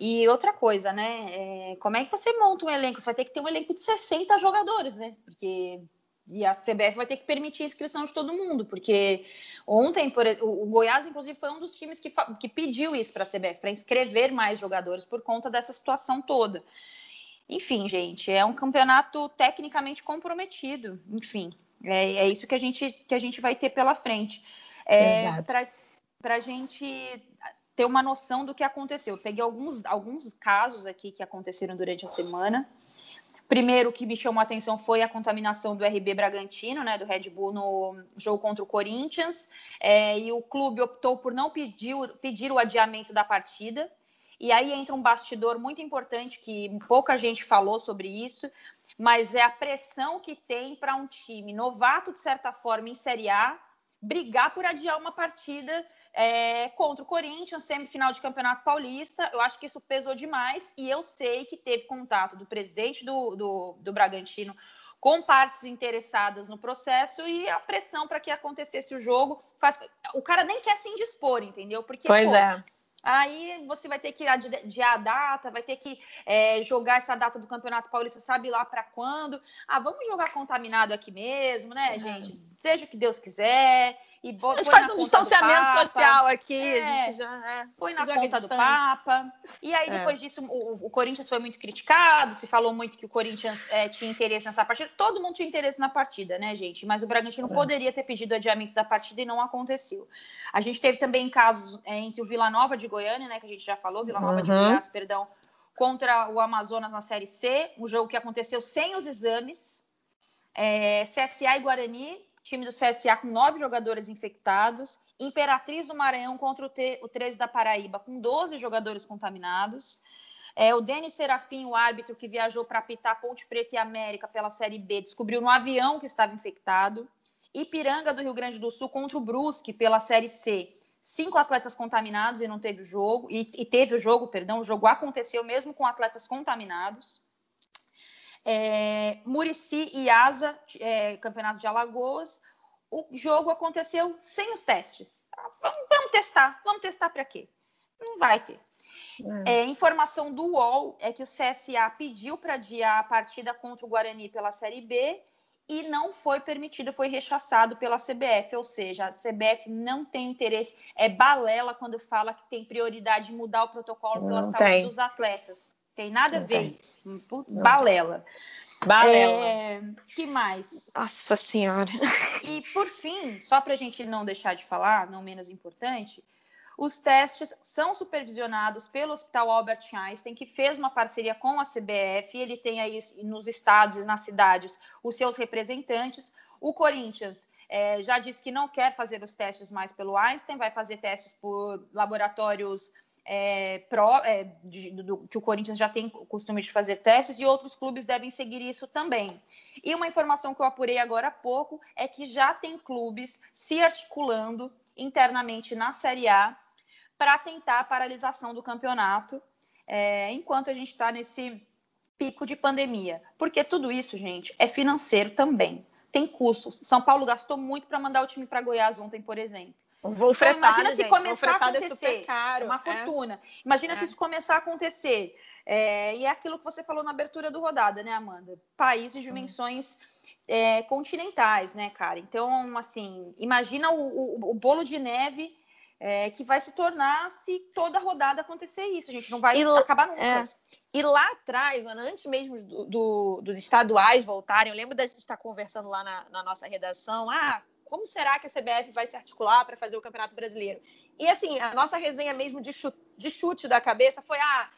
E outra coisa, né? É, como é que você monta um elenco? Você vai ter que ter um elenco de 60 jogadores, né? Porque e a CBF vai ter que permitir a inscrição de todo mundo, porque ontem por, o, Goiás, inclusive, foi um dos times que, que pediu isso para a CBF, para inscrever mais jogadores por conta dessa situação toda. Enfim, gente, é um campeonato tecnicamente comprometido. Enfim, é, é isso que a, gente, que a gente vai ter pela frente. É, Para a gente ter uma noção do que aconteceu. Eu peguei alguns, alguns casos aqui que aconteceram durante a semana. Primeiro que me chamou a atenção foi a contaminação do RB Bragantino, né, do Red Bull no jogo contra o Corinthians, é, e o clube optou por não pedir, pedir o adiamento da partida. E aí entra um bastidor muito importante que pouca gente falou sobre isso, mas é a pressão que tem para um time novato, de certa forma, em Série A, brigar por adiar uma partida é, contra o Corinthians, semifinal de Campeonato Paulista. Eu acho que isso pesou demais e eu sei que teve contato do presidente do, do, do Bragantino com partes interessadas no processo e a pressão para que acontecesse o jogo faz. O cara nem quer se indispor, entendeu? Porque, pois pô, é Aí você vai ter que adiar a data, vai ter que é, jogar essa data do Campeonato Paulista, sabe lá para quando. Ah, vamos jogar contaminado aqui mesmo, né, gente? Seja o que Deus quiser. E a gente faz um distanciamento social aqui, é, a gente já é, põe na conta do Papa. E aí, é. depois disso, o, o, Corinthians foi muito criticado, se falou muito que o Corinthians é, tinha interesse nessa partida. Todo mundo tinha interesse na partida, né, gente? Mas o Bragantino é. poderia ter pedido adiamento da partida e não aconteceu. A gente teve também casos é, entre o Vila Nova de Goiânia, né, que a gente já falou, Vila Nova uhum. de Goiás, perdão, contra o Amazonas na Série C, um jogo que aconteceu sem os exames. É, CSA e Guarani time do CSA com nove jogadores infectados, Imperatriz do Maranhão contra o, T, o 13 da Paraíba com 12 jogadores contaminados. É, o Denis Serafim, o árbitro que viajou para apitar Ponte Preta e América pela Série B, descobriu no avião que estava infectado. Ipiranga do Rio Grande do Sul contra o Brusque pela Série C. Cinco atletas contaminados e não teve o jogo, e, e teve o jogo, perdão, o jogo aconteceu mesmo com atletas contaminados. É, Murici e Asa, é, Campeonato de Alagoas, o jogo aconteceu sem os testes. Ah, vamos, vamos testar. Vamos testar para quê? Não vai ter. É. É, informação do UOL é que o CSA pediu para adiar a partida contra o Guarani pela Série B e não foi permitido, foi rechaçado pela CBF, ou seja, a CBF não tem interesse, é balela quando fala que tem prioridade de mudar o protocolo pela não saúde tem. dos atletas. Tem nada a ver isso. Balela. Balela. É, que mais? Nossa Senhora. E por fim, só para a gente não deixar de falar, não menos importante, os testes são supervisionados pelo Hospital Albert Einstein, que fez uma parceria com a CBF. Ele tem aí nos estados e nas cidades os seus representantes. O Corinthians é, já disse que não quer fazer os testes mais pelo Einstein, vai fazer testes por laboratórios é, pró, é, de, do, que o Corinthians já tem o costume de fazer testes e outros clubes devem seguir isso também. E uma informação que eu apurei agora há pouco é que já tem clubes se articulando internamente na Série A para tentar a paralisação do campeonato, é, enquanto a gente está nesse pico de pandemia. Porque tudo isso, gente, é financeiro também. Tem custo. São Paulo gastou muito para mandar o time para Goiás ontem, por exemplo. Vou então, fretado, imagina se gente, começar a acontecer. É uma fortuna. É. Imagina é. se isso começar a acontecer. É, e é aquilo que você falou na abertura do rodada, né, Amanda? Países de dimensões é, continentais, né, cara? Então, assim, imagina o, o, o bolo de neve é, que vai se tornar se toda rodada acontecer isso. A gente não vai e, acabar nunca. É. E lá atrás, antes mesmo do, do, dos estaduais voltarem, eu lembro da gente estar conversando lá na, na nossa redação, ah, como será que a CBF vai se articular para fazer o Campeonato Brasileiro? E assim, a nossa resenha mesmo de chute, de chute da cabeça foi: ah,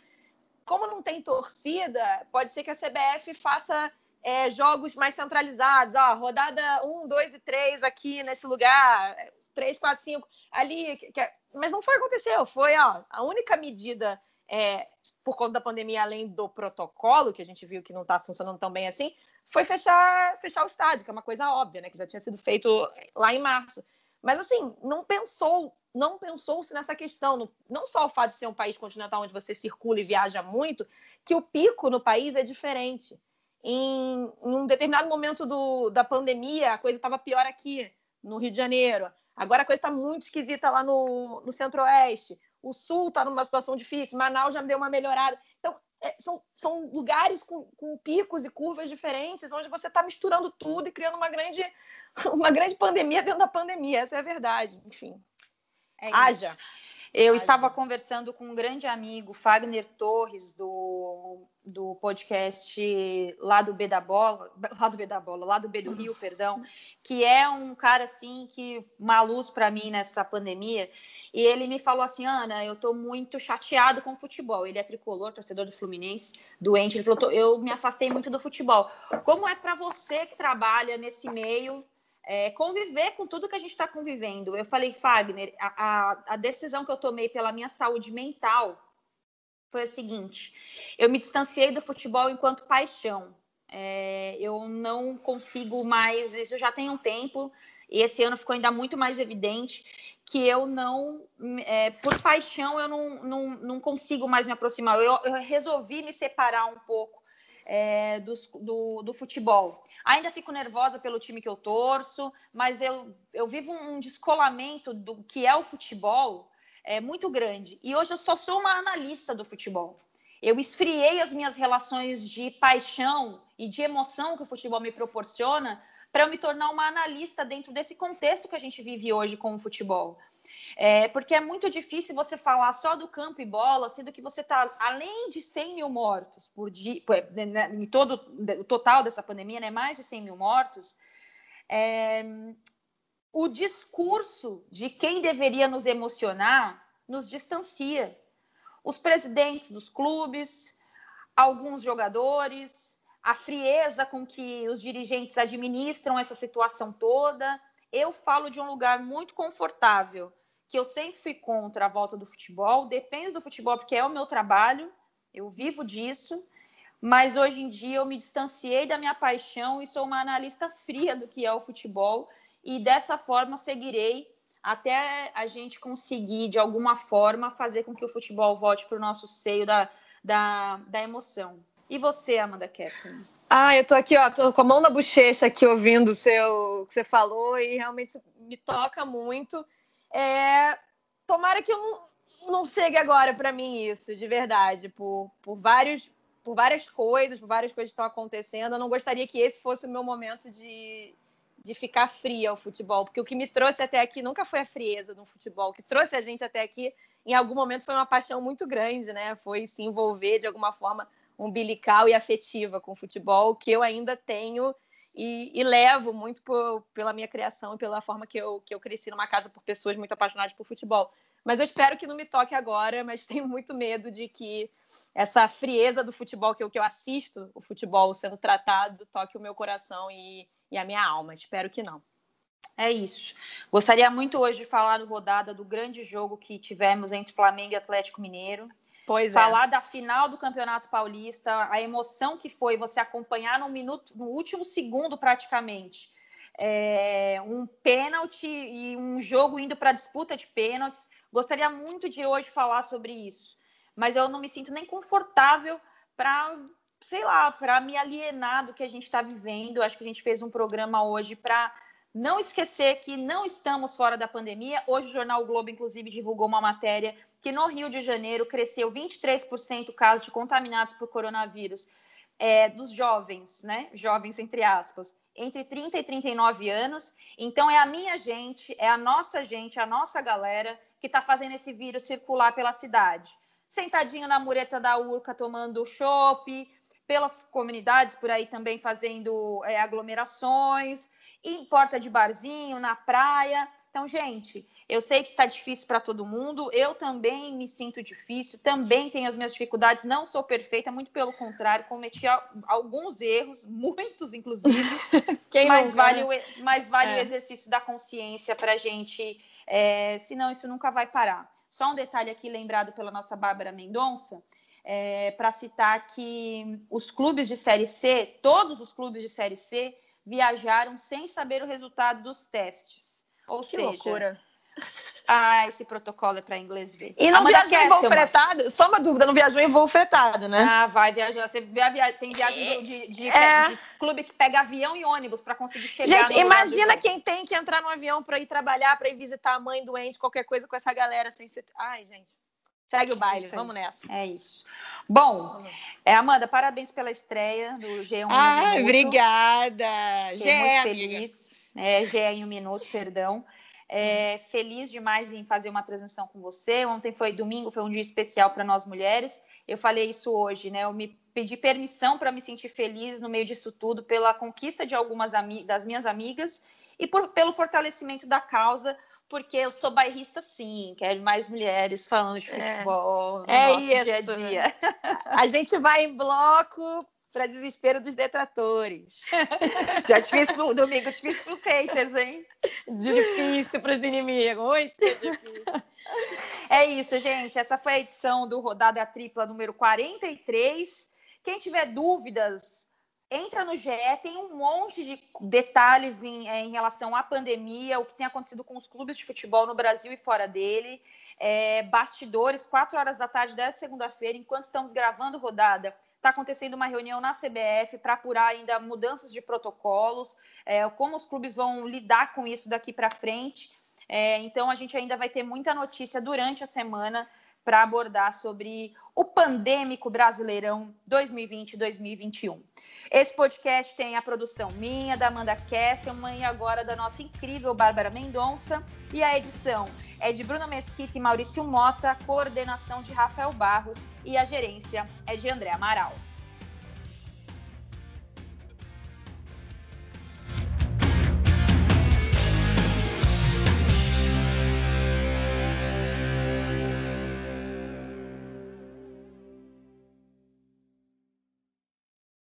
como não tem torcida, pode ser que a CBF faça é, jogos mais centralizados. Ó, rodada 1, 2 e 3 aqui nesse lugar, 3, 4, 5 ali. Que, é, mas não foi o que aconteceu. Foi ó, a única medida é, por conta da pandemia, além do protocolo, que a gente viu que não está funcionando tão bem assim, foi fechar, fechar o estádio, que é uma coisa óbvia, né? Que já tinha sido feito lá em março. Mas assim, não pensou, não pensou-se nessa questão. Não só o fato de ser um país continental onde você circula e viaja muito, que o pico no país é diferente. Em, em um determinado momento do, da pandemia, a coisa estava pior aqui, no Rio de Janeiro. Agora a coisa está muito esquisita lá no, no Centro-Oeste. O Sul está numa situação difícil, Manaus já deu uma melhorada. Então, são, são lugares com, com, picos e curvas diferentes, onde você está misturando tudo e criando uma grande, uma grande pandemia dentro da pandemia. Essa é a verdade. Enfim. É Haja. Eu estava conversando com um grande amigo, Fagner Torres, do, do podcast lá do B da Bola, lá do B da Bola, lá do B do Rio, perdão, que é um cara assim que uma luz para mim nessa pandemia. E ele me falou assim: Ana, eu estou muito chateado com o futebol. Ele é tricolor, torcedor do Fluminense, doente. Ele falou: eu me afastei muito do futebol. Como é para você que trabalha nesse meio? É, conviver com tudo que a gente está convivendo. Eu falei, Fagner, a, a, a, decisão que eu tomei pela minha saúde mental foi a seguinte: eu me distanciei do futebol enquanto paixão. É, eu não consigo mais, isso já tem um tempo, e esse ano ficou ainda muito mais evidente que eu não, é, por paixão, eu não, não, não consigo mais me aproximar. Eu, eu resolvi me separar um pouco é, do, do, do, futebol. Ainda fico nervosa pelo time que eu torço, mas eu, eu vivo um descolamento do que é o futebol é, muito grande. E hoje eu só sou uma analista do futebol. Eu esfriei as minhas relações de paixão e de emoção que o futebol me proporciona para eu me tornar uma analista dentro desse contexto que a gente vive hoje com o futebol. É, porque é muito difícil você falar só do campo e bola, sendo que você está, além de 100 mil mortos por dia, né, né, em todo o total dessa pandemia, né, mais de 100 mil mortos, é, o discurso de quem deveria nos emocionar nos distancia. Os presidentes dos clubes, alguns jogadores, a frieza com que os dirigentes administram essa situação toda. Eu falo de um lugar muito confortável que eu sempre fui contra a volta do futebol, depende do futebol, porque é o meu trabalho, eu vivo disso, mas hoje em dia eu me distanciei da minha paixão e sou uma analista fria do que é o futebol, e dessa forma seguirei até a gente conseguir, de alguma forma, fazer com que o futebol volte para o nosso seio da, da, da emoção. E você, Amanda Kepler? Ah, eu tô aqui, ó, tô com a mão na bochecha aqui ouvindo o seu, que você falou e realmente me toca muito. É, tomara que eu não, não chegue agora para mim isso, de verdade, por, por, vários, por várias coisas, por várias coisas que estão acontecendo. Eu não gostaria que esse fosse o meu momento de, de ficar fria ao futebol, porque o que me trouxe até aqui nunca foi a frieza no futebol. O que trouxe a gente até aqui, em algum momento, foi uma paixão muito grande, né? Foi se envolver de alguma forma umbilical e afetiva com o futebol, que eu ainda tenho e, e, levo muito por, pela minha criação e pela forma que eu, que eu cresci numa casa por pessoas muito apaixonadas por futebol. Mas eu espero que não me toque agora, mas tenho muito medo de que essa frieza do futebol que eu, que eu assisto, o futebol sendo tratado, toque o meu coração e, e a minha alma. Espero que não. É isso. Gostaria muito hoje de falar no rodada do grande jogo que tivemos entre Flamengo e Atlético Mineiro. Pois é. falar é. da final do Campeonato Paulista, a emoção que foi você acompanhar no minuto, no último segundo praticamente, é, um pênalti e um jogo indo para disputa de pênaltis, Gostaria muito de hoje falar sobre isso, mas eu não me sinto nem confortável para, sei lá, para me alienar do que a gente está vivendo. Acho que a gente fez um programa hoje para não esquecer que não estamos fora da pandemia. Hoje o jornal o Globo, inclusive, divulgou uma matéria que no Rio de Janeiro cresceu 23% casos de contaminados por coronavírus é, dos jovens, né? Jovens, entre aspas, entre 30 e 39 anos. Então, é a minha gente, é a nossa gente, a nossa galera que está fazendo esse vírus circular pela cidade. Sentadinho na mureta da Urca, tomando chopp, pelas comunidades por aí também fazendo é, aglomerações em porta de barzinho, na praia. Então, gente, eu sei que está difícil para todo mundo, eu também me sinto difícil, também tenho as minhas dificuldades, não sou perfeita, muito pelo contrário, cometi alguns erros, muitos inclusive, mas, nunca, vale né? o, mas vale é. o exercício da consciência para a gente, é, senão isso nunca vai parar. Só um detalhe aqui lembrado pela nossa Bárbara Mendonça, é, para citar que os clubes de Série C, todos os clubes de Série C, viajaram sem saber o resultado dos testes. Ou que seja, loucura. Ah, esse protocolo é para inglês ver. E não Amanda viajou em voo fretado? Só uma dúvida, não viajou em voo fretado, né? Ah, vai viajar. Você vê a viagem, tem viagem de, de, é... de, clube que pega avião e ônibus para conseguir chegar. Gente, imagina quem tem que entrar no avião para ir trabalhar, para ir visitar a mãe doente, qualquer coisa com essa galera sem ser. Ai, gente. Segue o baile, vamos nessa. É isso. Bom, é, Amanda, parabéns pela estreia do G1 Ah, obrigada. Fiquei muito feliz. É, G em um minuto, perdão. É, feliz demais em fazer uma transmissão com você. Ontem foi domingo, foi um dia especial para nós mulheres. Eu falei isso hoje, né? Eu me pedi permissão para me sentir feliz no meio disso tudo, pela conquista de algumas das minhas amigas e por, pelo fortalecimento da causa porque eu sou bairrista sim, quero mais mulheres falando de é. futebol é, no é nosso isso. dia a dia. A gente vai em bloco para desespero dos detratores. Já te fiz no domingo, te fiz para os haters, hein? Difícil para os inimigos, muito difícil. É isso, gente. Essa foi a edição do Rodada Tripla número 43. Quem tiver dúvidas entra no GE, tem um monte de detalhes em, é, em, relação à pandemia, o que tem acontecido com os clubes de futebol no Brasil e fora dele. É, bastidores, quatro horas da tarde dessa segunda-feira, enquanto estamos gravando rodada, está acontecendo uma reunião na CBF para apurar ainda mudanças de protocolos, é, como os clubes vão lidar com isso daqui para frente. É, então, a gente ainda vai ter muita notícia durante a semana para abordar sobre o pandêmico Brasileirão 2020-2021. Esse podcast tem a produção minha, da Amanda Kesselman e agora da nossa incrível Bárbara Mendonça. E a edição é de Bruno Mesquita e Maurício Mota, coordenação de Rafael Barros e a gerência é de André Amaral.